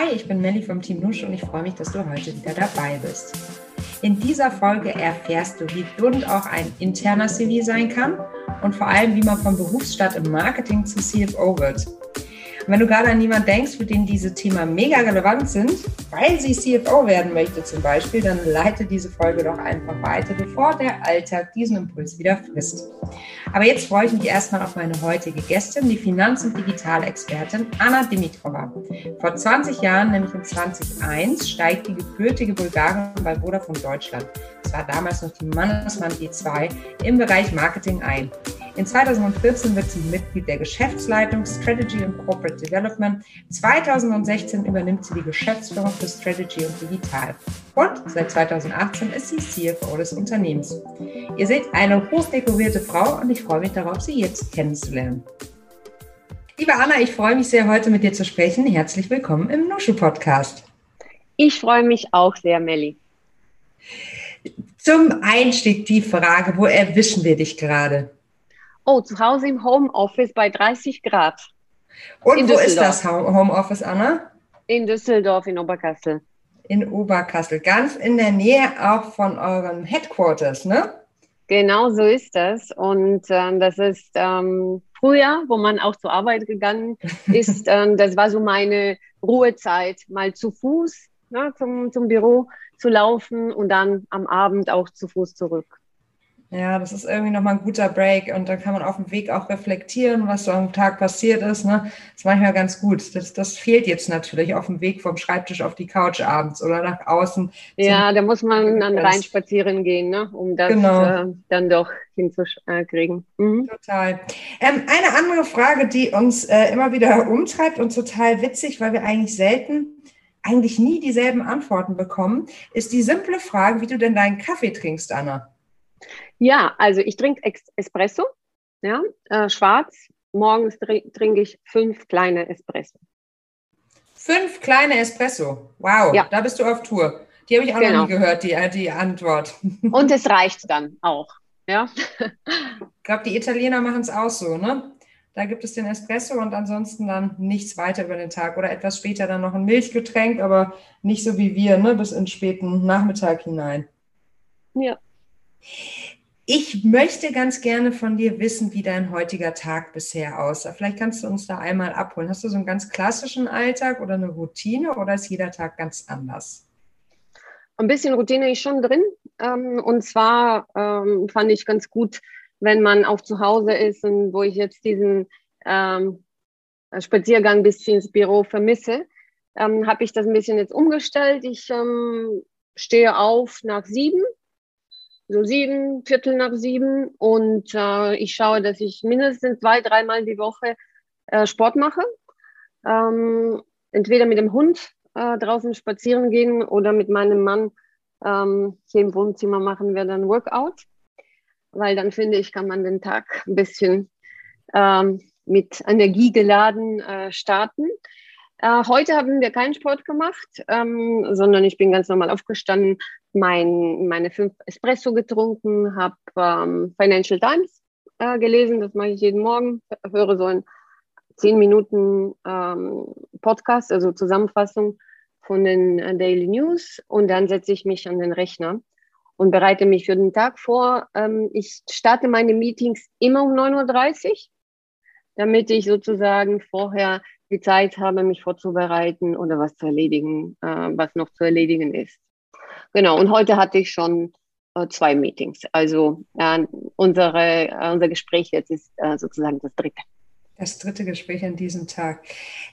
Hi, ich bin Melli vom Team Nusch und ich freue mich, dass du heute wieder dabei bist. In dieser Folge erfährst du, wie bunt auch ein interner CV sein kann und vor allem, wie man vom Berufsstart im Marketing zu CFO wird. Und wenn du gerade an jemanden denkst, für den diese Themen mega relevant sind, weil sie CFO werden möchte zum Beispiel, dann leite diese Folge doch einfach weiter, bevor der Alltag diesen Impuls wieder frisst. Aber jetzt freue ich mich erstmal auf meine heutige Gästin, die Finanz- und Digitalexpertin Anna Dimitrova. Vor 20 Jahren, nämlich in 2001, steigt die gebürtige Bulgarin bei Vodafone Deutschland, das war damals noch die Mannesmann E2, im Bereich Marketing ein. In 2014 wird sie Mitglied der Geschäftsleitung Strategy und Corporate Development. 2016 übernimmt sie die Geschäftsführung für Strategy und Digital. Und seit 2018 ist sie CFO des Unternehmens. Ihr seht eine hochdekorierte Frau und ich freue mich darauf, sie jetzt kennenzulernen. Liebe Anna, ich freue mich sehr, heute mit dir zu sprechen. Herzlich willkommen im Nushu Podcast. Ich freue mich auch sehr, Melli. Zum Einstieg die Frage, wo erwischen wir dich gerade? Oh, zu Hause im Homeoffice bei 30 Grad. Und wo ist das Homeoffice, Anna? In Düsseldorf, in Oberkassel. In Oberkassel, ganz in der Nähe auch von euren Headquarters, ne? Genau so ist das. Und ähm, das ist ähm, früher, wo man auch zur Arbeit gegangen ist, ähm, das war so meine Ruhezeit, mal zu Fuß ne, zum, zum Büro zu laufen und dann am Abend auch zu Fuß zurück. Ja, das ist irgendwie nochmal ein guter Break und da kann man auf dem Weg auch reflektieren, was so am Tag passiert ist. Ne? Das ist manchmal ganz gut. Das, das fehlt jetzt natürlich auf dem Weg vom Schreibtisch auf die Couch abends oder nach außen. Ja, da muss man dann rein spazieren gehen, ne? um das genau. äh, dann doch hinzukriegen. Mhm. Total. Ähm, eine andere Frage, die uns äh, immer wieder umtreibt und total witzig, weil wir eigentlich selten eigentlich nie dieselben Antworten bekommen, ist die simple Frage, wie du denn deinen Kaffee trinkst, Anna. Ja, also ich trinke Espresso, ja, äh, schwarz. Morgens trinke ich fünf kleine Espresso. Fünf kleine Espresso. Wow, ja. da bist du auf Tour. Die habe ich auch genau. noch nie gehört, die, die Antwort. Und es reicht dann auch. Ja. Ich glaube, die Italiener machen es auch so, ne? Da gibt es den Espresso und ansonsten dann nichts weiter über den Tag oder etwas später dann noch ein Milchgetränk, aber nicht so wie wir, ne? Bis in späten Nachmittag hinein. Ja. Ich möchte ganz gerne von dir wissen, wie dein heutiger Tag bisher aussah. Vielleicht kannst du uns da einmal abholen. Hast du so einen ganz klassischen Alltag oder eine Routine oder ist jeder Tag ganz anders? Ein bisschen Routine ist schon drin. Ähm, und zwar ähm, fand ich ganz gut, wenn man auch zu Hause ist und wo ich jetzt diesen ähm, Spaziergang bis ins Büro vermisse, habe ich das ein bisschen jetzt umgestellt. Ich stehe auf nach sieben so sieben, Viertel nach sieben und äh, ich schaue, dass ich mindestens zwei, dreimal die Woche äh, Sport mache. Ähm, entweder mit dem Hund äh, draußen spazieren gehen oder mit meinem Mann ähm, hier im Wohnzimmer machen wir dann Workout, weil dann finde ich, kann man den Tag ein bisschen ähm, mit Energie geladen äh, starten. Äh, heute haben wir keinen Sport gemacht, ähm, sondern ich bin ganz normal aufgestanden, mein, meine fünf Espresso getrunken, habe ähm, Financial Times äh, gelesen, das mache ich jeden Morgen, höre so ein zehn Minuten ähm, Podcast, also Zusammenfassung von den äh, Daily News. Und dann setze ich mich an den Rechner und bereite mich für den Tag vor. Ähm, ich starte meine Meetings immer um 9.30 Uhr, damit ich sozusagen vorher die Zeit habe, mich vorzubereiten oder was zu erledigen, äh, was noch zu erledigen ist. Genau, und heute hatte ich schon äh, zwei Meetings. Also äh, unsere, unser Gespräch jetzt ist sozusagen das dritte. Das dritte Gespräch an diesem Tag.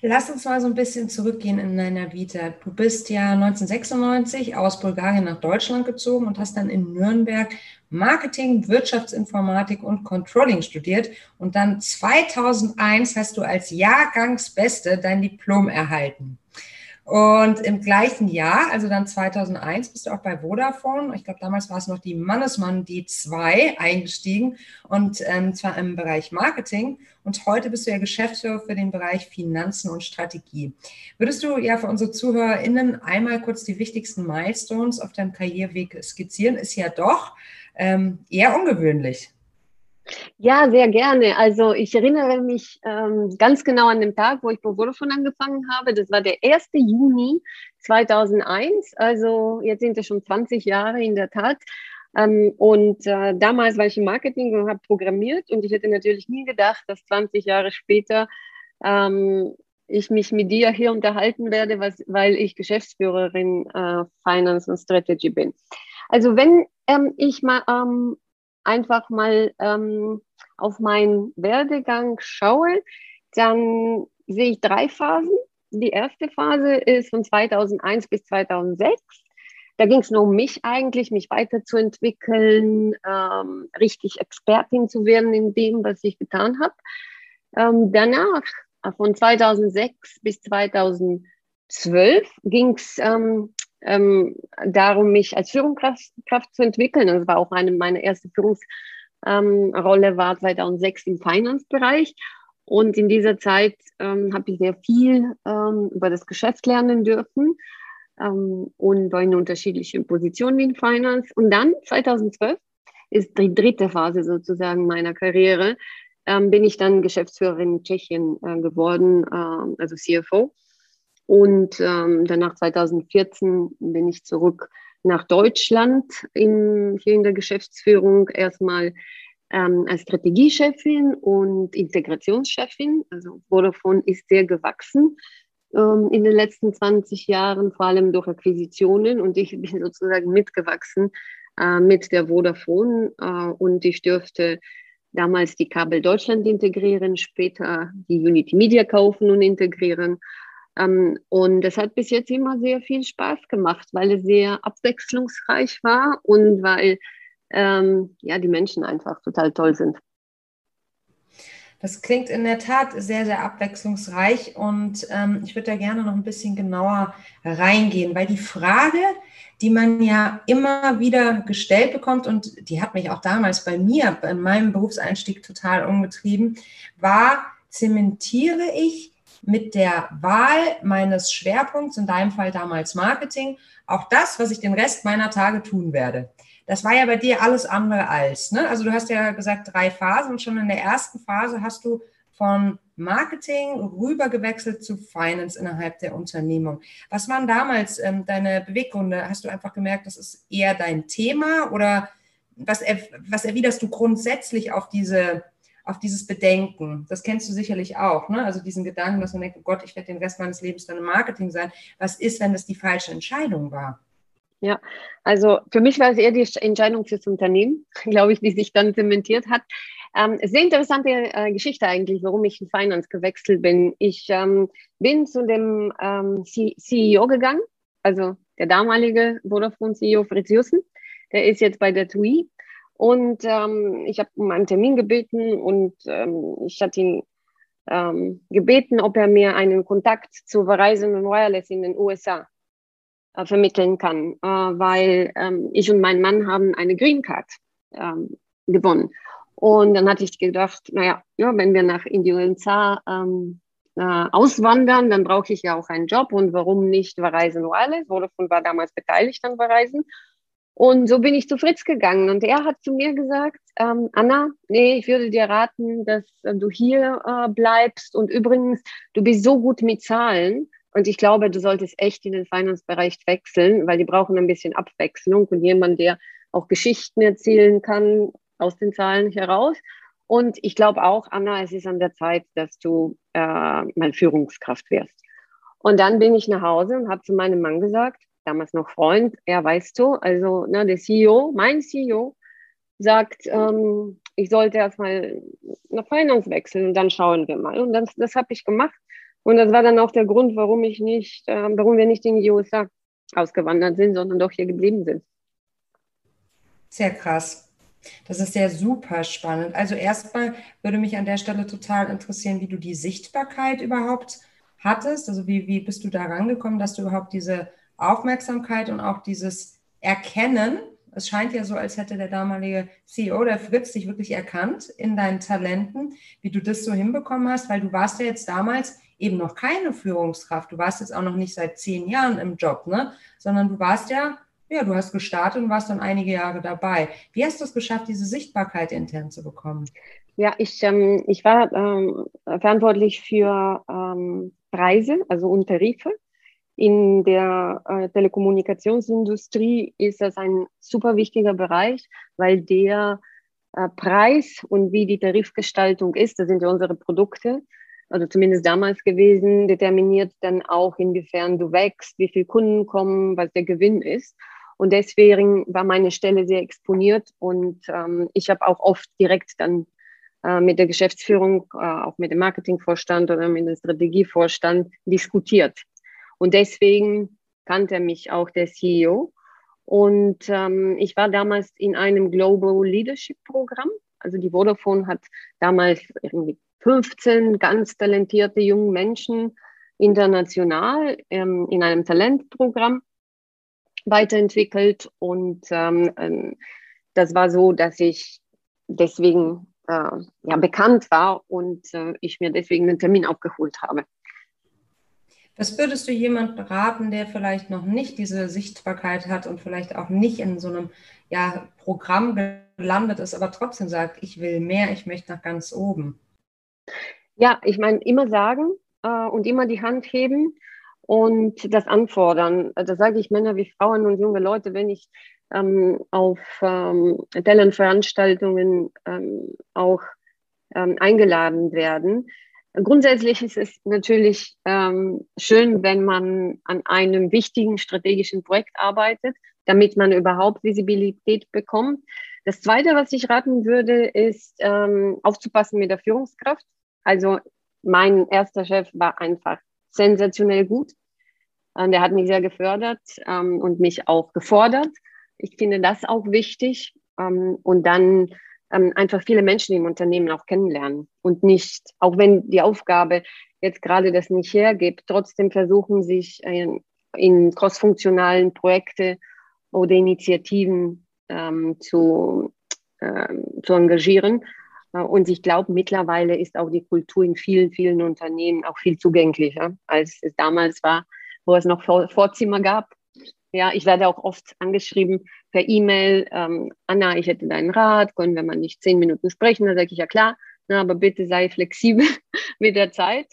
Lass uns mal so ein bisschen zurückgehen in deiner Vita. Du bist ja 1996 aus Bulgarien nach Deutschland gezogen und hast dann in Nürnberg Marketing, Wirtschaftsinformatik und Controlling studiert. Und dann 2001 hast du als Jahrgangsbeste dein Diplom erhalten. Und im gleichen Jahr, also dann 2001, bist du auch bei Vodafone. Ich glaube, damals war es noch die Mannesmann D2 eingestiegen und ähm, zwar im Bereich Marketing. Und heute bist du ja Geschäftsführer für den Bereich Finanzen und Strategie. Würdest du ja für unsere ZuhörerInnen einmal kurz die wichtigsten Milestones auf deinem Karriereweg skizzieren? Ist ja doch ähm, eher ungewöhnlich. Ja, sehr gerne. Also ich erinnere mich ähm, ganz genau an den Tag, wo ich bei Vodafone angefangen habe. Das war der 1. Juni 2001. Also jetzt sind es schon 20 Jahre in der Tat. Ähm, und äh, damals war ich im Marketing und habe programmiert. Und ich hätte natürlich nie gedacht, dass 20 Jahre später ähm, ich mich mit dir hier unterhalten werde, was, weil ich Geschäftsführerin äh, Finance und Strategy bin. Also wenn ähm, ich mal ähm, einfach mal ähm, auf meinen Werdegang schaue, dann sehe ich drei Phasen. Die erste Phase ist von 2001 bis 2006. Da ging es nur um mich eigentlich, mich weiterzuentwickeln, ähm, richtig Expertin zu werden in dem, was ich getan habe. Ähm, danach, äh, von 2006 bis 2012, ging es ähm, ähm, darum, mich als Führungskraft zu entwickeln. Das war auch eine, meine erste Führungsrolle ähm, war 2006 im Finance-Bereich. Und in dieser Zeit ähm, habe ich sehr viel ähm, über das Geschäft lernen dürfen ähm, und in unterschiedlichen Positionen in Finance. Und dann 2012 ist die dritte Phase sozusagen meiner Karriere, ähm, bin ich dann Geschäftsführerin in Tschechien äh, geworden, äh, also CFO. Und ähm, danach 2014 bin ich zurück nach Deutschland in, hier in der Geschäftsführung erstmal ähm, als Strategiechefin und Integrationschefin. Also Vodafone ist sehr gewachsen ähm, in den letzten 20 Jahren, vor allem durch Akquisitionen. Und ich bin sozusagen mitgewachsen äh, mit der Vodafone äh, und ich dürfte damals die Kabel Deutschland integrieren, später die Unity Media kaufen und integrieren und das hat bis jetzt immer sehr viel Spaß gemacht, weil es sehr abwechslungsreich war und weil ähm, ja, die Menschen einfach total toll sind. Das klingt in der Tat sehr, sehr abwechslungsreich und ähm, ich würde da gerne noch ein bisschen genauer reingehen, weil die Frage, die man ja immer wieder gestellt bekommt und die hat mich auch damals bei mir, bei meinem Berufseinstieg total umgetrieben, war, zementiere ich mit der Wahl meines Schwerpunkts, in deinem Fall damals Marketing, auch das, was ich den Rest meiner Tage tun werde. Das war ja bei dir alles andere als. Ne? Also du hast ja gesagt drei Phasen und schon in der ersten Phase hast du von Marketing rüber gewechselt zu Finance innerhalb der Unternehmung. Was waren damals ähm, deine Beweggründe? Hast du einfach gemerkt, das ist eher dein Thema oder was, was erwiderst du grundsätzlich auf diese auf dieses Bedenken. Das kennst du sicherlich auch, ne? Also diesen Gedanken, dass man denkt, oh Gott, ich werde den Rest meines Lebens dann im Marketing sein. Was ist, wenn das die falsche Entscheidung war? Ja, also für mich war es eher die Entscheidung fürs Unternehmen, glaube ich, die sich dann zementiert hat. Ähm, sehr interessante äh, Geschichte eigentlich, warum ich in Finance gewechselt bin. Ich ähm, bin zu dem ähm, CEO gegangen, also der damalige Vodafone-CEO Fritz Jussen. Der ist jetzt bei der TUI und ähm, ich habe um einen Termin gebeten und ähm, ich hatte ihn ähm, gebeten, ob er mir einen Kontakt zu Verizon und Wireless in den USA äh, vermitteln kann, äh, weil ähm, ich und mein Mann haben eine Green Card ähm, gewonnen. Und dann hatte ich gedacht, naja, ja, wenn wir nach in die USA ähm, äh, auswandern, dann brauche ich ja auch einen Job und warum nicht Verizon Wireless? Vodafone war damals beteiligt an Verizon. Und so bin ich zu Fritz gegangen und er hat zu mir gesagt, ähm, Anna, nee, ich würde dir raten, dass äh, du hier äh, bleibst und übrigens, du bist so gut mit Zahlen und ich glaube, du solltest echt in den Finance-Bereich wechseln, weil die brauchen ein bisschen Abwechslung und jemand, der auch Geschichten erzählen kann aus den Zahlen heraus. Und ich glaube auch, Anna, es ist an der Zeit, dass du äh, mal Führungskraft wirst. Und dann bin ich nach Hause und habe zu meinem Mann gesagt, damals noch Freund, er weißt du, also ne, der CEO, mein CEO, sagt, ähm, ich sollte erstmal nach Finance wechseln und dann schauen wir mal. Und das, das habe ich gemacht. Und das war dann auch der Grund, warum ich nicht, äh, warum wir nicht in die USA ausgewandert sind, sondern doch hier geblieben sind. Sehr krass. Das ist ja super spannend. Also erstmal würde mich an der Stelle total interessieren, wie du die Sichtbarkeit überhaupt hattest. Also wie, wie bist du da rangekommen, dass du überhaupt diese Aufmerksamkeit und auch dieses Erkennen. Es scheint ja so, als hätte der damalige CEO, der Fritz, dich wirklich erkannt in deinen Talenten, wie du das so hinbekommen hast, weil du warst ja jetzt damals eben noch keine Führungskraft. Du warst jetzt auch noch nicht seit zehn Jahren im Job, ne? sondern du warst ja ja, du hast gestartet und warst dann einige Jahre dabei. Wie hast du es geschafft, diese Sichtbarkeit intern zu bekommen? Ja, ich, ähm, ich war ähm, verantwortlich für ähm, Preise, also und. In der äh, Telekommunikationsindustrie ist das ein super wichtiger Bereich, weil der äh, Preis und wie die Tarifgestaltung ist, das sind ja unsere Produkte, also zumindest damals gewesen, determiniert dann auch, inwiefern du wächst, wie viele Kunden kommen, was der Gewinn ist. Und deswegen war meine Stelle sehr exponiert und ähm, ich habe auch oft direkt dann äh, mit der Geschäftsführung, äh, auch mit dem Marketingvorstand oder mit dem Strategievorstand diskutiert. Und deswegen kannte mich auch der CEO. Und ähm, ich war damals in einem Global Leadership Programm. Also die Vodafone hat damals irgendwie 15 ganz talentierte junge Menschen international ähm, in einem Talentprogramm weiterentwickelt. Und ähm, ähm, das war so, dass ich deswegen äh, ja, bekannt war und äh, ich mir deswegen einen Termin aufgeholt habe. Was würdest du jemand beraten, der vielleicht noch nicht diese Sichtbarkeit hat und vielleicht auch nicht in so einem ja, Programm gelandet ist, aber trotzdem sagt, ich will mehr, ich möchte nach ganz oben? Ja, ich meine, immer sagen äh, und immer die Hand heben und das anfordern. Da sage ich Männer wie Frauen und junge Leute, wenn ich ähm, auf ähm, Talent-Veranstaltungen ähm, auch ähm, eingeladen werden. Grundsätzlich ist es natürlich ähm, schön, wenn man an einem wichtigen strategischen Projekt arbeitet, damit man überhaupt Visibilität bekommt. Das Zweite, was ich raten würde, ist ähm, aufzupassen mit der Führungskraft. Also mein erster Chef war einfach sensationell gut. Und der hat mich sehr gefördert ähm, und mich auch gefordert. Ich finde das auch wichtig. Ähm, und dann ähm, einfach viele Menschen im Unternehmen auch kennenlernen und nicht, auch wenn die Aufgabe jetzt gerade das nicht hergibt, trotzdem versuchen, sich in, in crossfunktionalen Projekte oder Initiativen ähm, zu, ähm, zu engagieren. Äh, und ich glaube, mittlerweile ist auch die Kultur in vielen, vielen Unternehmen auch viel zugänglicher, als es damals war, wo es noch Vorzimmer gab. Ja, ich werde auch oft angeschrieben per E-Mail, ähm, Anna, ich hätte deinen Rat, können wir mal nicht zehn Minuten sprechen? Da sage ich, ja klar, na, aber bitte sei flexibel mit der Zeit.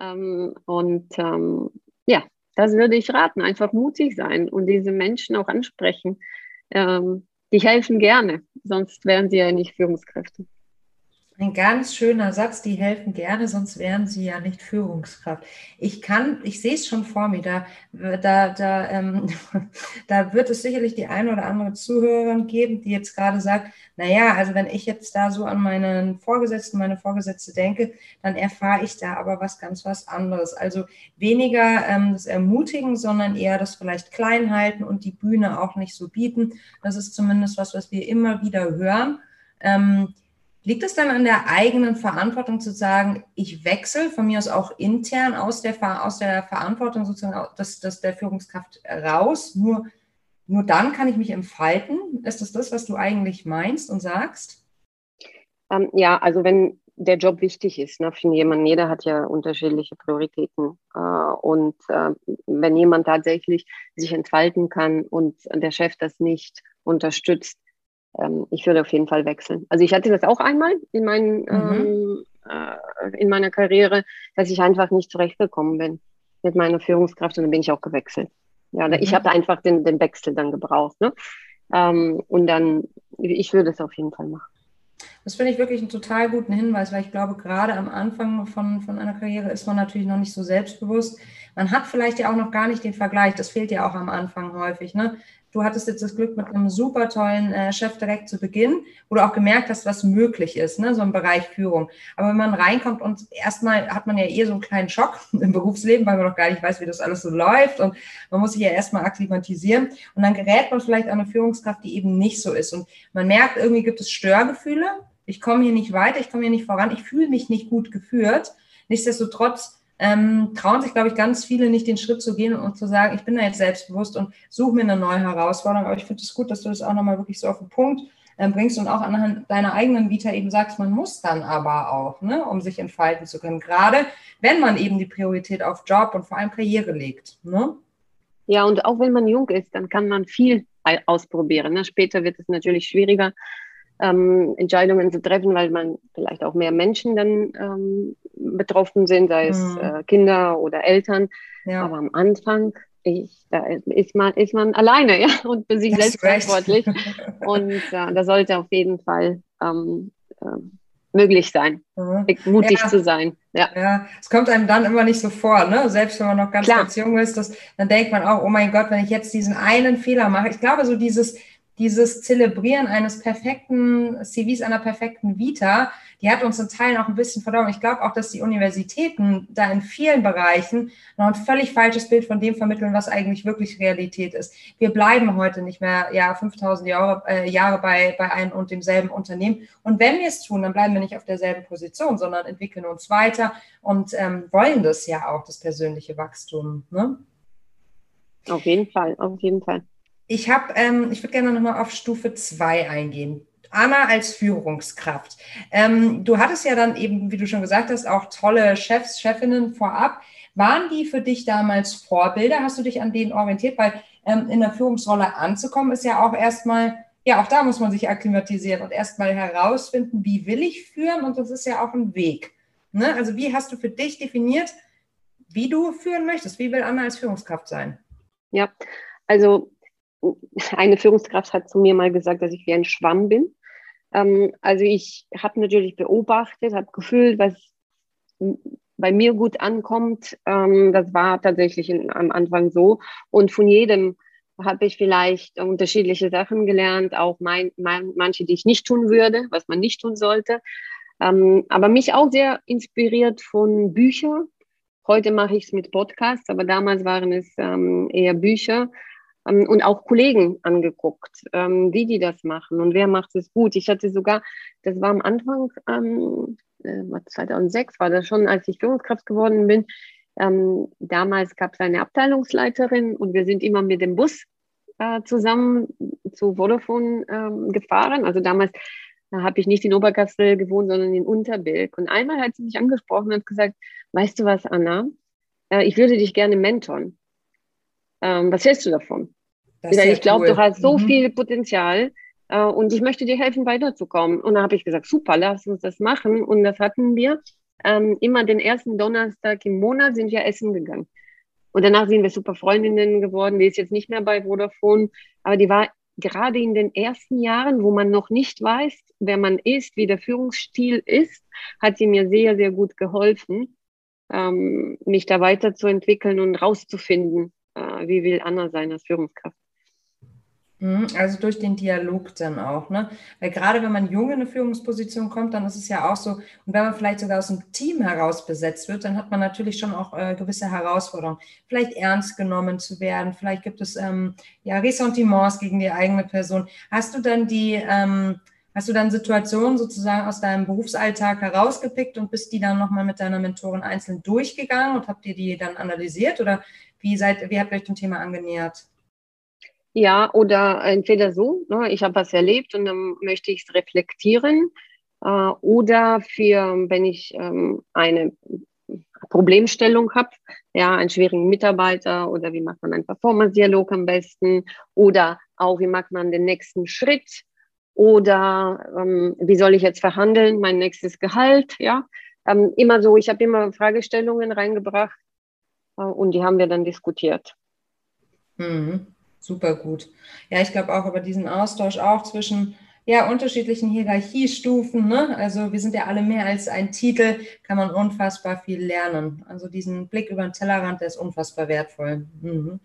Ähm, und ähm, ja, das würde ich raten, einfach mutig sein und diese Menschen auch ansprechen. Ähm, die helfen gerne, sonst wären sie ja nicht Führungskräfte. Ein ganz schöner Satz, die helfen gerne, sonst wären sie ja nicht Führungskraft. Ich kann, ich sehe es schon vor mir, da, da, da, ähm, da wird es sicherlich die eine oder andere Zuhörerin geben, die jetzt gerade sagt, naja, also wenn ich jetzt da so an meinen Vorgesetzten, meine Vorgesetzte denke, dann erfahre ich da aber was ganz was anderes. Also weniger ähm, das Ermutigen, sondern eher das vielleicht klein halten und die Bühne auch nicht so bieten. Das ist zumindest was, was wir immer wieder hören. Ähm, Liegt es dann an der eigenen Verantwortung zu sagen, ich wechsle von mir aus auch intern aus der, aus der Verantwortung sozusagen das, das der Führungskraft raus? Nur, nur dann kann ich mich entfalten? Ist das das, was du eigentlich meinst und sagst? Ähm, ja, also wenn der Job wichtig ist ne, für jemanden, jeder hat ja unterschiedliche Prioritäten. Äh, und äh, wenn jemand tatsächlich sich entfalten kann und der Chef das nicht unterstützt, ähm, ich würde auf jeden Fall wechseln. Also ich hatte das auch einmal in, mein, mhm. ähm, äh, in meiner Karriere, dass ich einfach nicht zurechtgekommen bin mit meiner Führungskraft und dann bin ich auch gewechselt. Ja, mhm. ich habe einfach den, den Wechsel dann gebraucht. Ne? Ähm, und dann, ich würde es auf jeden Fall machen. Das finde ich wirklich einen total guten Hinweis, weil ich glaube, gerade am Anfang von, von einer Karriere ist man natürlich noch nicht so selbstbewusst. Man hat vielleicht ja auch noch gar nicht den Vergleich. Das fehlt ja auch am Anfang häufig. Ne? Du hattest jetzt das Glück mit einem super tollen äh, Chef direkt zu Beginn, wo du auch gemerkt hast, was möglich ist, ne? so im Bereich Führung. Aber wenn man reinkommt und erstmal hat man ja eher so einen kleinen Schock im Berufsleben, weil man noch gar nicht weiß, wie das alles so läuft und man muss sich ja erstmal akklimatisieren und dann gerät man vielleicht an eine Führungskraft, die eben nicht so ist und man merkt, irgendwie gibt es Störgefühle. Ich komme hier nicht weiter, ich komme hier nicht voran, ich fühle mich nicht gut geführt. Nichtsdestotrotz ähm, trauen sich, glaube ich, ganz viele nicht den Schritt zu gehen und zu sagen, ich bin da jetzt selbstbewusst und suche mir eine neue Herausforderung. Aber ich finde es gut, dass du das auch nochmal wirklich so auf den Punkt äh, bringst und auch anhand deiner eigenen Vita eben sagst, man muss dann aber auch, ne, um sich entfalten zu können. Gerade wenn man eben die Priorität auf Job und vor allem Karriere legt. Ne? Ja, und auch wenn man jung ist, dann kann man viel ausprobieren. Ne? Später wird es natürlich schwieriger, ähm, Entscheidungen zu treffen, weil man vielleicht auch mehr Menschen dann ähm, betroffen sind, sei es mhm. äh, Kinder oder Eltern. Ja. Aber am Anfang ich, da ist man, ist man alleine ja, und für sich das selbst verantwortlich. und äh, da sollte auf jeden Fall ähm, äh, möglich sein, mhm. mutig ja. zu sein. Ja. ja, es kommt einem dann immer nicht so vor, ne? Selbst wenn man noch ganz, ganz jung ist, das, dann denkt man auch, oh mein Gott, wenn ich jetzt diesen einen Fehler mache. Ich glaube, so dieses, dieses Zelebrieren eines perfekten CVs, einer perfekten Vita, die hat uns in Teilen auch ein bisschen verdorben. Ich glaube auch, dass die Universitäten da in vielen Bereichen noch ein völlig falsches Bild von dem vermitteln, was eigentlich wirklich Realität ist. Wir bleiben heute nicht mehr ja 5000 Jahre, äh, Jahre bei, bei einem und demselben Unternehmen. Und wenn wir es tun, dann bleiben wir nicht auf derselben Position, sondern entwickeln uns weiter und ähm, wollen das ja auch, das persönliche Wachstum. Ne? Auf jeden Fall, auf jeden Fall. Ich habe, ähm, ich würde gerne nochmal auf Stufe 2 eingehen. Anna als Führungskraft. Ähm, du hattest ja dann eben, wie du schon gesagt hast, auch tolle Chefs, Chefinnen vorab. Waren die für dich damals Vorbilder? Hast du dich an denen orientiert? Weil ähm, in der Führungsrolle anzukommen, ist ja auch erstmal, ja, auch da muss man sich akklimatisieren und erstmal herausfinden, wie will ich führen? Und das ist ja auch ein Weg. Ne? Also, wie hast du für dich definiert, wie du führen möchtest? Wie will Anna als Führungskraft sein? Ja, also eine Führungskraft hat zu mir mal gesagt, dass ich wie ein Schwamm bin. Ähm, also ich habe natürlich beobachtet, habe gefühlt, was bei mir gut ankommt. Ähm, das war tatsächlich am Anfang so. Und von jedem habe ich vielleicht unterschiedliche Sachen gelernt, auch mein, mein, manche, die ich nicht tun würde, was man nicht tun sollte. Ähm, aber mich auch sehr inspiriert von Büchern. Heute mache ich es mit Podcasts, aber damals waren es eher Bücher und auch Kollegen angeguckt, ähm, wie die das machen und wer macht es gut. Ich hatte sogar, das war am Anfang, ähm, 2006 äh, war das schon, als ich Führungskraft geworden bin. Ähm, damals gab es eine Abteilungsleiterin und wir sind immer mit dem Bus äh, zusammen zu Vodafone ähm, gefahren. Also damals da habe ich nicht in Oberkassel gewohnt, sondern in Unterbilk. Und einmal hat sie mich angesprochen und gesagt, weißt du was, Anna, äh, ich würde dich gerne mentoren. Ähm, was hältst du davon? ich glaube, cool. du hast so mhm. viel Potenzial äh, und ich möchte dir helfen, weiterzukommen. Und dann habe ich gesagt, super, lass uns das machen. Und das hatten wir. Ähm, immer den ersten Donnerstag im Monat sind wir essen gegangen. Und danach sind wir super Freundinnen geworden. Die ist jetzt nicht mehr bei Vodafone, aber die war gerade in den ersten Jahren, wo man noch nicht weiß, wer man ist, wie der Führungsstil ist, hat sie mir sehr, sehr gut geholfen, ähm, mich da weiterzuentwickeln und rauszufinden, wie will Anna sein als Führungskraft. Mhm, also durch den Dialog dann auch, ne? Weil gerade wenn man jung in eine Führungsposition kommt, dann ist es ja auch so, und wenn man vielleicht sogar aus dem Team heraus besetzt wird, dann hat man natürlich schon auch äh, gewisse Herausforderungen. Vielleicht ernst genommen zu werden, vielleicht gibt es ähm, ja Ressentiments gegen die eigene Person. Hast du dann die, ähm, hast du dann Situationen sozusagen aus deinem Berufsalltag herausgepickt und bist die dann nochmal mit deiner Mentorin einzeln durchgegangen und habt ihr die dann analysiert oder wie, seid, wie habt ihr euch dem Thema angenähert? Ja, oder entweder so, ne, ich habe was erlebt und dann möchte ich es reflektieren. Äh, oder für, wenn ich ähm, eine Problemstellung habe, ja, einen schwierigen Mitarbeiter oder wie macht man einen Performance-Dialog am besten oder auch wie macht man den nächsten Schritt oder ähm, wie soll ich jetzt verhandeln, mein nächstes Gehalt, ja. Ähm, immer so, ich habe immer Fragestellungen reingebracht, und die haben wir dann diskutiert. Mhm. Super gut. Ja, ich glaube auch über diesen Austausch auch zwischen ja, unterschiedlichen Hierarchiestufen. Ne? Also wir sind ja alle mehr als ein Titel, kann man unfassbar viel lernen. Also diesen Blick über den Tellerrand, der ist unfassbar wertvoll. Mhm.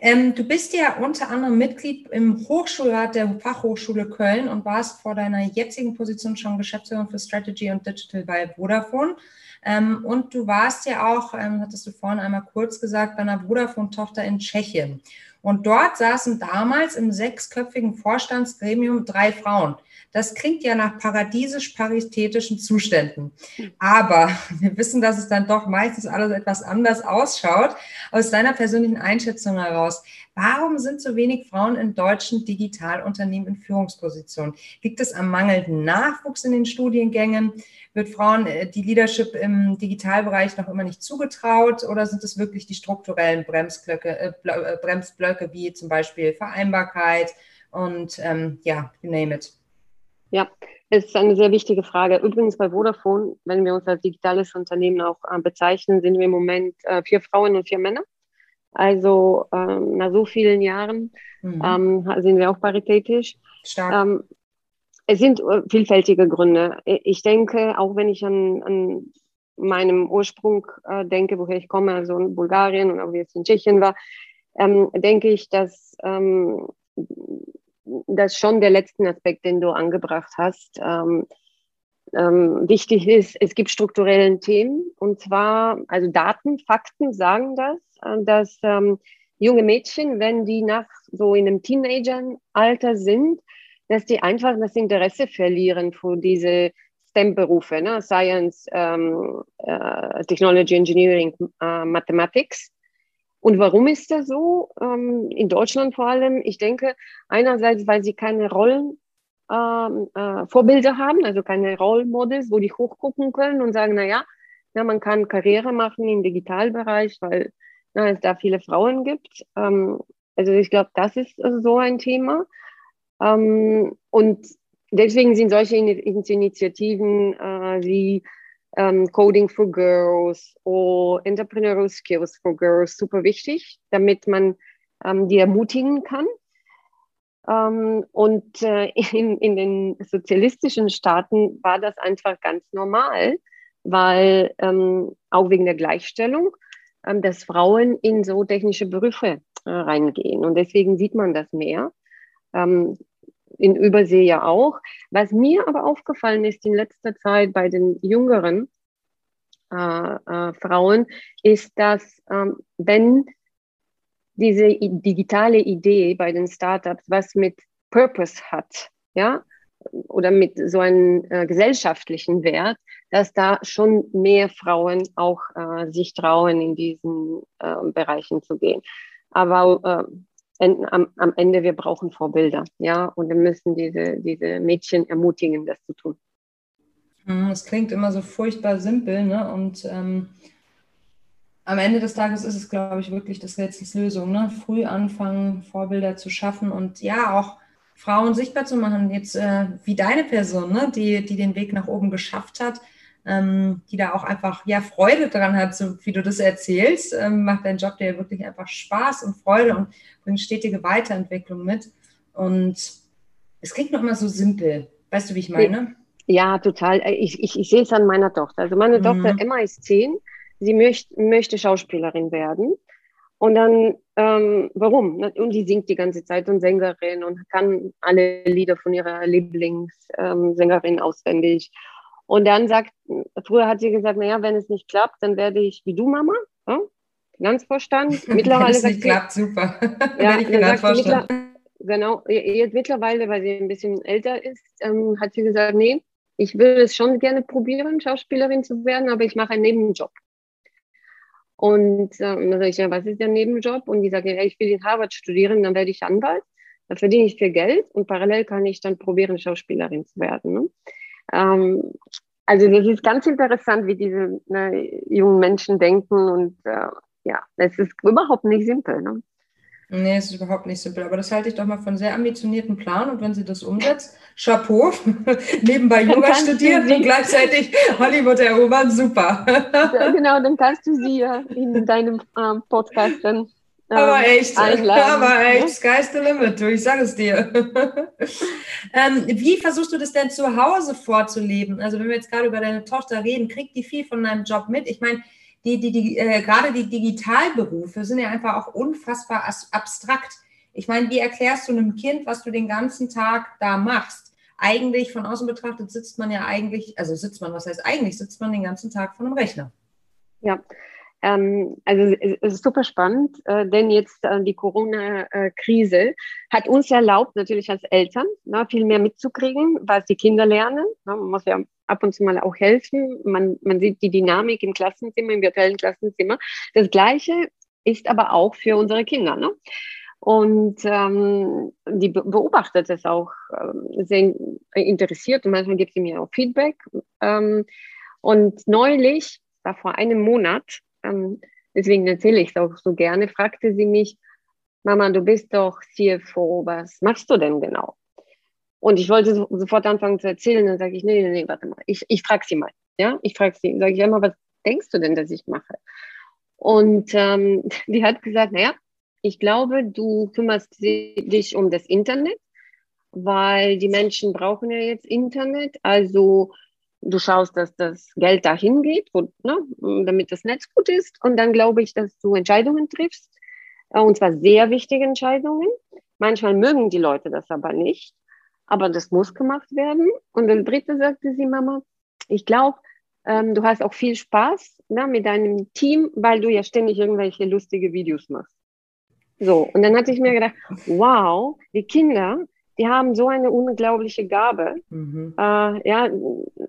Ähm, du bist ja unter anderem Mitglied im Hochschulrat der Fachhochschule Köln und warst vor deiner jetzigen Position schon Geschäftsführerin für Strategy und Digital bei Vodafone. Ähm, und du warst ja auch, ähm, hattest du vorhin einmal kurz gesagt, bei einer Vodafone-Tochter in Tschechien. Und dort saßen damals im sechsköpfigen Vorstandsgremium drei Frauen. Das klingt ja nach paradiesisch paritätischen Zuständen. Aber wir wissen, dass es dann doch meistens alles etwas anders ausschaut. Aus deiner persönlichen Einschätzung heraus, warum sind so wenig Frauen in deutschen Digitalunternehmen in Führungspositionen? Liegt es am mangelnden Nachwuchs in den Studiengängen? Wird Frauen äh, die Leadership im Digitalbereich noch immer nicht zugetraut oder sind es wirklich die strukturellen Bremsblöcke, äh, äh, Bremsblöcke wie zum Beispiel Vereinbarkeit und ähm, ja, you name it? Ja, es ist eine sehr wichtige Frage. Übrigens bei Vodafone, wenn wir uns als digitales Unternehmen auch äh, bezeichnen, sind wir im Moment äh, vier Frauen und vier Männer. Also ähm, nach so vielen Jahren mhm. ähm, sind wir auch paritätisch. Ähm, es sind äh, vielfältige Gründe. Ich denke, auch wenn ich an, an meinem Ursprung äh, denke, woher ich komme, also in Bulgarien und auch wie es in Tschechien war, ähm, denke ich, dass das schon der letzte Aspekt, den du angebracht hast. Ähm, ähm, wichtig ist, es gibt strukturellen Themen und zwar, also Daten, Fakten sagen das, äh, dass ähm, junge Mädchen, wenn die nach so in einem Teenageralter sind, dass die einfach das Interesse verlieren für diese STEM-Berufe, ne? Science, ähm, äh, Technology, Engineering, äh, Mathematics. Und warum ist das so? Ähm, in Deutschland vor allem, ich denke, einerseits, weil sie keine Rollen, ähm, äh, Vorbilder haben, also keine Role Models, wo die hochgucken können und sagen, na ja, na, man kann Karriere machen im Digitalbereich, weil na, es da viele Frauen gibt. Ähm, also ich glaube, das ist so ein Thema. Ähm, und deswegen sind solche Initiativen äh, wie ähm, Coding for Girls oder Entrepreneurial Skills for Girls super wichtig, damit man ähm, die ermutigen kann. Ähm, und äh, in, in den sozialistischen Staaten war das einfach ganz normal, weil ähm, auch wegen der Gleichstellung, ähm, dass Frauen in so technische Berufe äh, reingehen. Und deswegen sieht man das mehr. Ähm, in Übersee ja auch. Was mir aber aufgefallen ist in letzter Zeit bei den jüngeren äh, äh, Frauen, ist, dass ähm, wenn diese digitale Idee bei den Startups was mit Purpose hat, ja, oder mit so einem äh, gesellschaftlichen Wert, dass da schon mehr Frauen auch äh, sich trauen, in diesen äh, Bereichen zu gehen. Aber äh, am, am Ende, wir brauchen Vorbilder, ja, und wir müssen diese, diese Mädchen ermutigen, das zu tun. Hm, es klingt immer so furchtbar simpel, ne? Und ähm, am Ende des Tages ist es, glaube ich, wirklich das Rätselslösung, ne? Früh anfangen, Vorbilder zu schaffen und ja, auch Frauen sichtbar zu machen, jetzt äh, wie deine Person, ne? die, die den Weg nach oben geschafft hat ähm, die da auch einfach ja Freude dran hat, so wie du das erzählst, ähm, macht dein Job dir wirklich einfach Spaß und Freude und bringt stetige Weiterentwicklung mit. Und es klingt noch immer so simpel. Weißt du, wie ich meine? Ja, total. Ich, ich, ich sehe es an meiner Tochter. Also meine mhm. Tochter Emma ist zehn. Sie möcht, möchte Schauspielerin werden. Und dann, ähm, warum? Und sie singt die ganze Zeit und Sängerin und kann alle Lieder von ihrer Lieblingssängerin ähm, auswendig. Und dann sagt, früher hat sie gesagt, naja, wenn es nicht klappt, dann werde ich wie du, Mama. Ja? Finanzvorstand. Mittlerweile wenn es nicht klappt, super. Ja, Finanzvorstand. Genau, jetzt mittlerweile, weil sie ein bisschen älter ist, ähm, hat sie gesagt, nee, ich will es schon gerne probieren, Schauspielerin zu werden, aber ich mache einen Nebenjob. Und ähm, dann sage ich, ja, was ist der Nebenjob? Und die sagt, ja, ich will in Harvard studieren, dann werde ich Anwalt. Da verdiene ich viel Geld und parallel kann ich dann probieren, Schauspielerin zu werden. Ne? Ähm, also das ist ganz interessant, wie diese ne, jungen Menschen denken und äh, ja, es ist überhaupt nicht simpel. Ne? Nee, es ist überhaupt nicht simpel, aber das halte ich doch mal von sehr ambitionierten Plan und wenn sie das umsetzt, Chapeau, nebenbei Yoga studieren und gleichzeitig Hollywood erobern, super. genau, dann kannst du sie ja in deinem ähm, Podcast dann aber echt, einladen. aber echt, sky's the limit, du, ich sage es dir. ähm, wie versuchst du das denn zu Hause vorzuleben? Also wenn wir jetzt gerade über deine Tochter reden, kriegt die viel von deinem Job mit? Ich meine, die, die, die, äh, gerade die Digitalberufe sind ja einfach auch unfassbar abstrakt. Ich meine, wie erklärst du einem Kind, was du den ganzen Tag da machst? Eigentlich von außen betrachtet sitzt man ja eigentlich, also sitzt man, was heißt eigentlich, sitzt man den ganzen Tag vor einem Rechner. Ja, Ähm, also es ist super spannend, äh, denn jetzt äh, die Corona-Krise hat uns erlaubt, natürlich als Eltern, na, viel mehr mitzukriegen, was die Kinder lernen. Na, man muss ja ab und zu mal auch helfen. Man, man sieht die Dynamik im Klassenzimmer, im virtuellen Klassenzimmer. Das Gleiche ist aber auch für unsere Kinder. Ne? Und ähm, die beobachtet es auch äh, sehr interessiert und manchmal gibt sie mir auch Feedback. Ähm, und neulich, war vor einem Monat, ähm, deswegen erzähle ich es auch so gerne, fragte sie mich, Mama, du bist doch CFO, was machst du denn genau? Und ich wollte so, sofort anfangen zu erzählen, dann sage ich, nee, nee, nee, warte mal, ich, ich frage sie mal. Ja, ich frage sie, sage ich immer, was denkst du denn, dass ich mache? Und ähm, die hat gesagt, naja, ich glaube, du kümmerst dich um das Internet, weil die Menschen brauchen ja jetzt Internet. Also du schaust, dass das Geld dahin geht, wo, ne, damit das Netz gut ist. Und dann glaube ich, dass du Entscheidungen triffst, äh, und zwar sehr wichtige Entscheidungen. Manchmal mögen die Leute das aber nicht, aber das muss gemacht werden. Und das dritte sagte sie, Mama, ich glaube, ähm, du hast auch viel Spaß ne, mit deinem Team, weil du ja ständig irgendwelche lustige Videos machst. So, und dann hatte ich mir gedacht, wow, die Kinder, die haben so eine unglaubliche Gabe, mhm. äh, ja,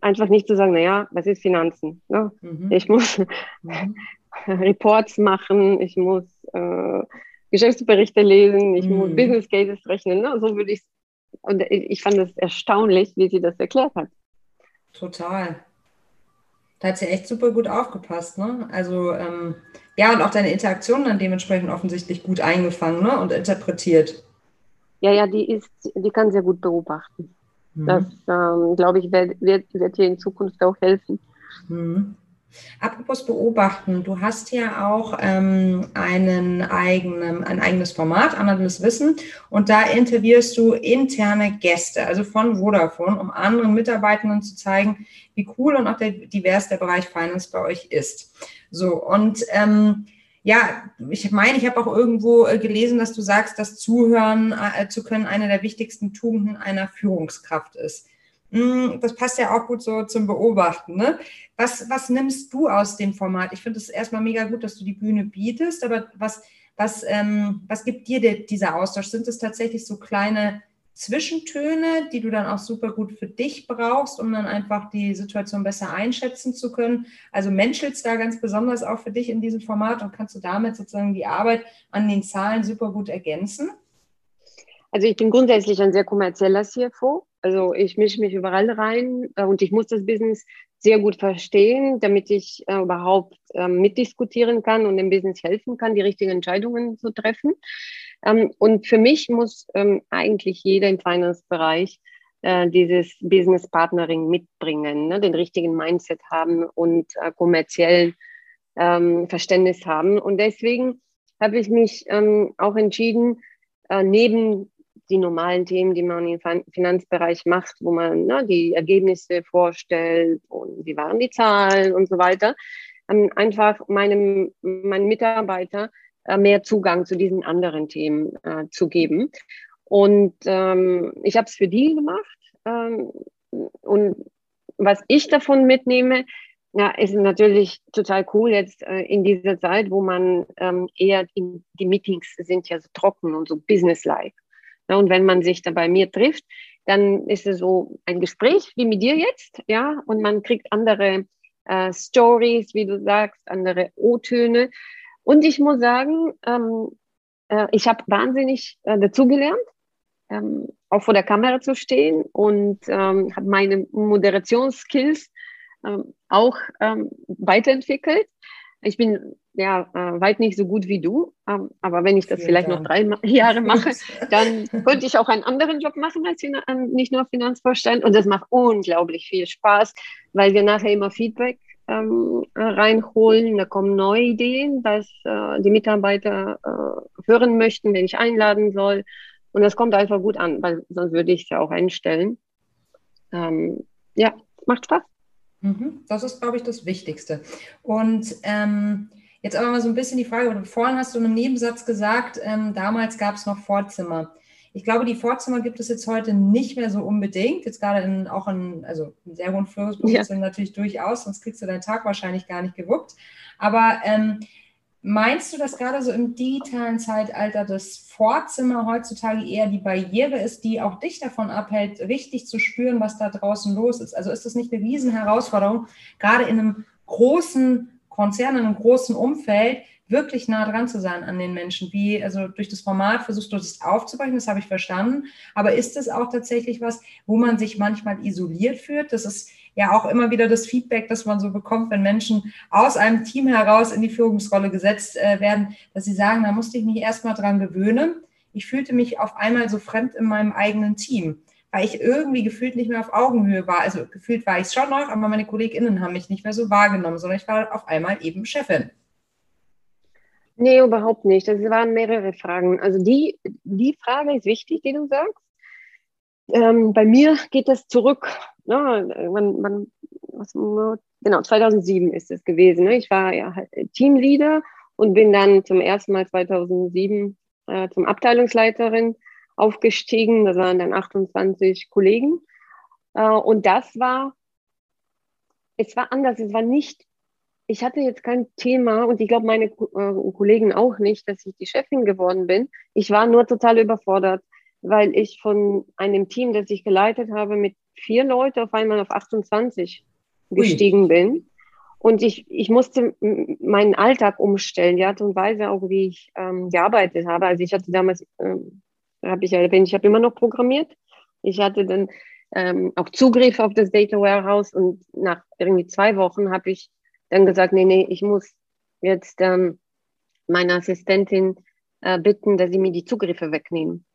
einfach nicht zu sagen, naja, was ist Finanzen? Ne? Mhm. Ich muss mhm. Reports machen, ich muss äh, Geschäftsberichte lesen, ich muss mhm. Business Cases rechnen, ne? so würde ich und ich fand es erstaunlich, wie sie das erklärt hat. Total. Da hat sie echt super gut aufgepasst, ne? Also ähm, ja, und auch deine Interaktion dann dementsprechend offensichtlich gut eingefangen ne? und interpretiert. Ja, ja, die ist, die kann sehr gut beobachten. Mhm. Das, ähm, glaube ich, wird, wird, wird ihr in Zukunft auch helfen. Mhm. Apropos beobachten, du hast ja auch ähm, einen eigenen, ein eigenes Format, anderes Wissen, und da interviewst du interne Gäste, also von Vodafone, um anderen Mitarbeitenden zu zeigen, wie cool und auch der, divers der Bereich Finance bei euch ist. So, und ähm, ja, ich meine, ich habe auch irgendwo äh, gelesen, dass du sagst, dass Zuhören äh, zu können eine der wichtigsten Tugenden einer Führungskraft ist. Hm, das passt ja auch gut so zum Beobachten. Ne? Was, was nimmst du aus dem Format? Ich finde es erstmal mega gut, dass du die Bühne bietest, aber was, was, ähm, was gibt dir der, dieser Austausch? Sind es tatsächlich so kleine Zwischentöne, die du dann auch super gut für dich brauchst, um dann einfach die Situation besser einschätzen zu können? Also menschelst da ganz besonders auch für dich in diesem Format und kannst du damit sozusagen die Arbeit an den Zahlen super gut ergänzen? Also ich bin grundsätzlich ein sehr kommerzieller CFO. Also ich mische mich überall rein äh, und ich muss das Business sehr gut verstehen, damit ich äh, überhaupt äh, mitdiskutieren kann und dem Business helfen kann, die richtigen Entscheidungen zu treffen. Ähm, und für mich muss ähm, eigentlich jeder im Finance-Bereich äh, dieses Business Partnering mitbringen, ne, den richtigen Mindset haben und äh, kommerziell ähm, Verständnis haben. Und deswegen habe ich mich ähm, auch entschieden, äh, neben die normalen Themen, die man im Finanzbereich macht, wo man ne, die Ergebnisse vorstellt und wie waren die Zahlen und so weiter, ähm, einfach meinem, meinen Mitarbeiter äh, mehr Zugang zu diesen anderen Themen äh, zu geben. Und ähm, ich habe es für die gemacht. Ähm, und was ich davon mitnehme, ja, ist natürlich total cool jetzt äh, in dieser Zeit, wo man ähm, eher in, die Meetings sind ja so trocken und so businesslike. Ja, und wenn man sich da bei mir trifft, dann ist es so ein Gespräch wie mit dir jetzt, ja, und man kriegt andere äh, Stories, wie du sagst, andere O-Töne. Und ich muss sagen, ähm, äh, ich habe wahnsinnig äh, dazugelernt, ähm, auch vor der Kamera zu stehen und ähm, habe meine Moderationsskills ähm, auch ähm, weiterentwickelt. Ich bin ja äh, weit nicht so gut wie du, ähm, aber wenn ich das Vielen vielleicht Dank. noch drei Jahre mache, dann könnte ich auch einen anderen Job machen als nicht nur Finanzvorstand. Und das macht unglaublich viel Spaß, weil wir nachher immer Feedback ähm, reinholen. Da kommen neue Ideen, was äh, die Mitarbeiter äh, hören möchten, wenn ich einladen soll. Und das kommt einfach gut an, weil sonst würde ich es ja auch einstellen. Ähm, ja, macht Spaß. Mhm. Das ist, glaube ich, das Wichtigste. Und ähm, jetzt aber mal so ein bisschen die Frage, vorhin hast du in einem Nebensatz gesagt, ähm, damals gab es noch Vorzimmer. Ich glaube, die Vorzimmer gibt es jetzt heute nicht mehr so unbedingt. Jetzt gerade in, auch in, also in sehr hohen Führungspositionen ja. natürlich durchaus, sonst kriegst du deinen Tag wahrscheinlich gar nicht gewuppt. Aber ähm, meinst du, dass gerade so im digitalen Zeitalter das Vorzimmer heutzutage eher die Barriere ist, die auch dich davon abhält, richtig zu spüren, was da draußen los ist? Also ist das nicht eine Riesenherausforderung, gerade in einem großen Konzern, in einem großen Umfeld, wirklich nah dran zu sein an den Menschen. Wie, also durch das Format versuchst du das aufzubrechen, das habe ich verstanden. Aber ist es auch tatsächlich was, wo man sich manchmal isoliert fühlt? Das ist ja auch immer wieder das Feedback, das man so bekommt, wenn Menschen aus einem Team heraus in die Führungsrolle gesetzt äh, werden, dass sie sagen, da musste ich mich erstmal dran gewöhnen. Ich fühlte mich auf einmal so fremd in meinem eigenen Team weil ich irgendwie gefühlt nicht mehr auf Augenhöhe war. Also gefühlt war ich es schon noch, aber meine KollegInnen haben mich nicht mehr so wahrgenommen, sondern ich war auf einmal eben Chefin. Nee, überhaupt nicht. Das waren mehrere Fragen. Also die, die Frage ist wichtig, die du sagst. Ähm, bei mir geht das zurück. Ne, man, man, was, genau, 2007 ist es gewesen. Ne? Ich war ja halt Teamleader und bin dann zum ersten Mal 2007 äh, zum Abteilungsleiterin aufgestiegen. Das waren dann 28 Kollegen. Äh, und das war, es war anders. Es war nicht ich hatte jetzt kein Thema und ich glaube meine äh, Kollegen auch nicht, dass ich die Chefin geworden bin. Ich war nur total überfordert, weil ich von einem Team, das ich geleitet habe, mit vier Leuten auf einmal auf 28 Ui. gestiegen bin. Und ich, ich musste meinen Alltag umstellen, die Art und Weise auch, wie ich ähm, gearbeitet habe. Also ich hatte damals, ähm, habe ich erwähnt, ich habe immer noch programmiert. Ich hatte dann ähm, auch Zugriff auf das Data Warehouse und nach irgendwie zwei Wochen habe ich dann gesagt, nee, nee, ich muss jetzt ähm, meine Assistentin äh, bitten, dass sie mir die Zugriffe wegnehmen.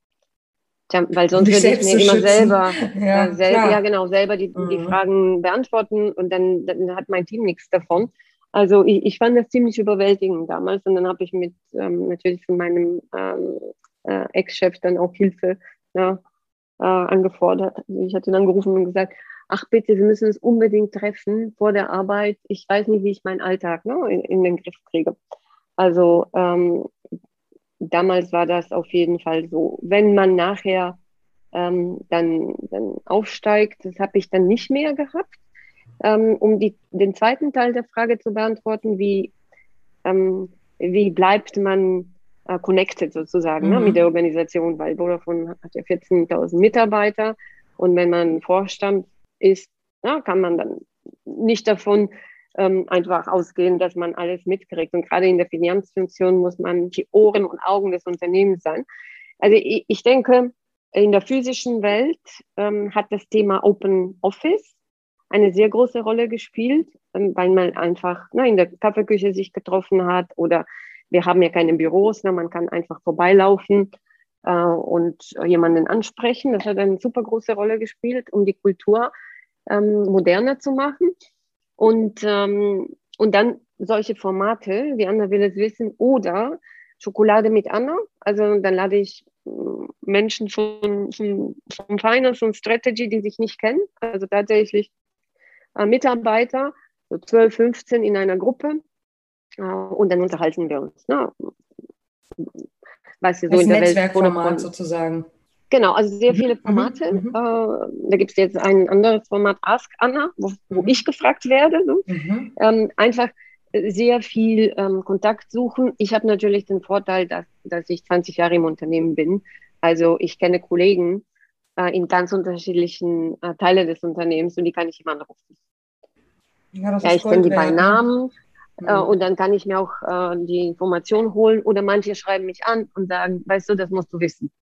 Weil sonst würde ich mir immer selber, ja, äh, selber ja, genau, selber die, mhm. die Fragen beantworten und dann, dann hat mein Team nichts davon. Also ich, ich fand das ziemlich überwältigend damals und dann habe ich mit ähm, natürlich von meinem ähm, äh, Ex-Chef dann auch Hilfe ja, äh, angefordert. Also ich hatte dann gerufen und gesagt, ach bitte, wir müssen es unbedingt treffen vor der Arbeit. Ich weiß nicht, wie ich meinen Alltag ne, in, in den Griff kriege. Also ähm, damals war das auf jeden Fall so. Wenn man nachher ähm, dann, dann aufsteigt, das habe ich dann nicht mehr gehabt. Ähm, um die, den zweiten Teil der Frage zu beantworten, wie, ähm, wie bleibt man äh, connected sozusagen ne, mhm. ne, mit der Organisation, weil Vodafone hat ja 14.000 Mitarbeiter und wenn man Vorstand ist, ja, kann man dann nicht davon ähm, einfach ausgehen, dass man alles mitkriegt. Und gerade in der Finanzfunktion muss man die Ohren und Augen des Unternehmens sein. Also ich, ich denke, in der physischen Welt ähm, hat das Thema Open Office eine sehr große Rolle gespielt, ähm, weil man einfach ne, in der Kaffeeküche sich getroffen hat oder wir haben ja keine Büros, ne, man kann einfach vorbeilaufen äh, und jemanden ansprechen. Das hat eine super große Rolle gespielt, um die Kultur ähm, moderner zu machen. Und, ähm, und dann solche Formate, wie Anna will es wissen, oder Schokolade mit Anna. Also dann lade ich äh, Menschen von, von, von Finance und Strategy, die sich nicht kennen. Also tatsächlich äh, Mitarbeiter, so 12, 15 in einer Gruppe. Äh, und dann unterhalten wir uns. Ne? Was so in der Netzwerkformat Welt sozusagen. Genau, also sehr mhm, viele mhm, Formate. Mhm. Äh, da gibt es jetzt ein anderes Format, Ask Anna, wo, wo mhm. ich gefragt werde. Ne? Mhm. Ähm, einfach sehr viel ähm, Kontakt suchen. Ich habe natürlich den Vorteil, dass, dass ich 20 Jahre im Unternehmen bin. Also ich kenne Kollegen äh, in ganz unterschiedlichen äh, Teilen des Unternehmens und die kann ich immer anrufen. Ja, ja ich kenne die bei Namen. Mhm. Äh, und dann kann ich mir auch äh, die Information holen oder manche schreiben mich an und sagen, weißt du, das musst du wissen.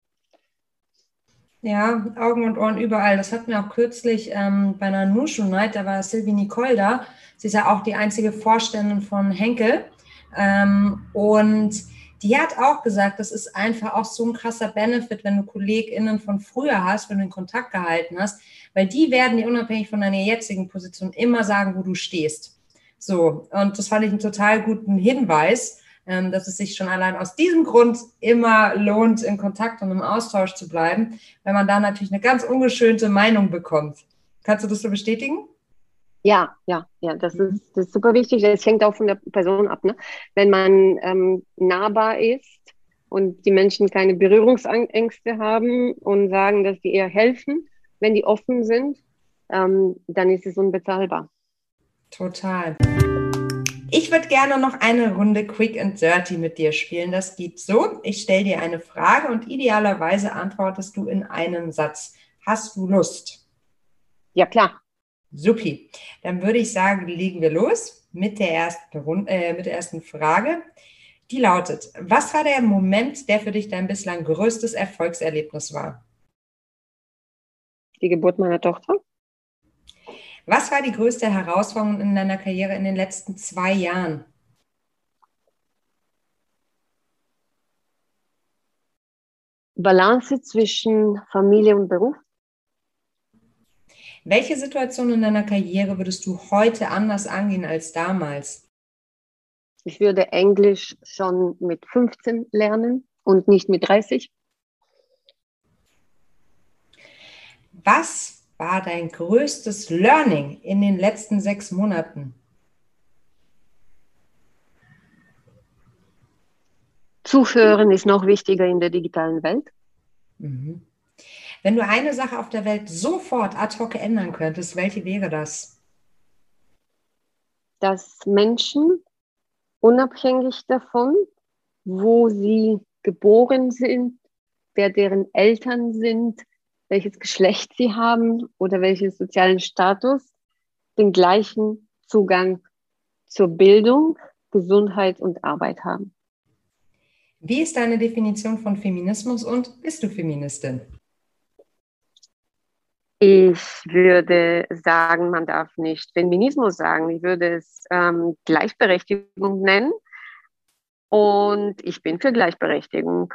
Ja, Augen und Ohren überall. Das hatten wir auch kürzlich ähm, bei einer Nushu Night, da war Sylvie Nicole da. Sie ist ja auch die einzige Vorständin von Henkel. Ähm, und die hat auch gesagt, das ist einfach auch so ein krasser Benefit, wenn du KollegInnen von früher hast, wenn du in Kontakt gehalten hast, weil die werden dir unabhängig von deiner jetzigen Position immer sagen, wo du stehst. So, und das fand ich einen total guten Hinweis, dass es sich schon allein aus diesem Grund immer lohnt, in Kontakt und im Austausch zu bleiben, weil man da natürlich eine ganz ungeschönte Meinung bekommt. Kannst du das so bestätigen? Ja, ja, ja, das, mhm. ist, das ist super wichtig. Das hängt auch von der Person ab. Ne? Wenn man ähm, nahbar ist und die Menschen keine Berührungsängste haben und sagen, dass die eher helfen, wenn die offen sind, ähm, dann ist es unbezahlbar. Total. Ich würde gerne noch eine Runde Quick and Dirty mit dir spielen. Das geht so. Ich stelle dir eine Frage und idealerweise antwortest du in einem Satz. Hast du Lust? Ja, klar. Supi. Dann würde ich sagen, legen wir los mit der ersten, äh, mit der ersten Frage. Die lautet, was war der Moment, der für dich dein bislang größtes Erfolgserlebnis war? Die Geburt meiner Tochter. Was war die größte Herausforderung in deiner Karriere in den letzten zwei Jahren? Balance zwischen Familie und Beruf. Welche Situation in deiner Karriere würdest du heute anders angehen als damals? Ich würde Englisch schon mit 15 lernen und nicht mit 30. Was war dein größtes Learning in den letzten sechs Monaten? Zuhören ist noch wichtiger in der digitalen Welt. Mhm. Wenn du eine Sache auf der Welt sofort ad hoc ändern könntest, welche wäre das? Dass Menschen unabhängig davon, wo sie geboren sind, wer deren Eltern sind, welches Geschlecht sie haben oder welchen sozialen Status, den gleichen Zugang zur Bildung, Gesundheit und Arbeit haben. Wie ist deine Definition von Feminismus und bist du Feministin? Ich würde sagen, man darf nicht Feminismus sagen. Ich würde es ähm, Gleichberechtigung nennen. Und ich bin für Gleichberechtigung.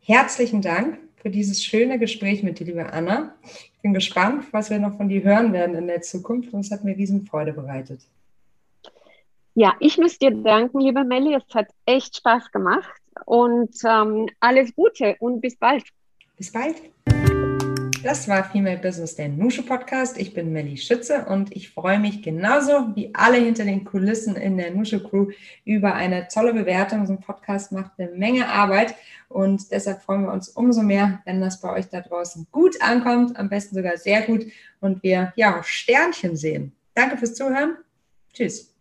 Herzlichen Dank für dieses schöne Gespräch mit dir, liebe Anna. Ich bin gespannt, was wir noch von dir hören werden in der Zukunft. Und es hat mir riesen Freude bereitet. Ja, ich muss dir danken, liebe Melli. Es hat echt Spaß gemacht. Und ähm, alles Gute und bis bald. Bis bald. Das war Female Business, der Nusche Podcast. Ich bin Melly Schütze und ich freue mich genauso wie alle hinter den Kulissen in der Nusche Crew über eine tolle Bewertung. So ein Podcast macht eine Menge Arbeit und deshalb freuen wir uns umso mehr, wenn das bei euch da draußen gut ankommt, am besten sogar sehr gut und wir ja Sternchen sehen. Danke fürs Zuhören. Tschüss.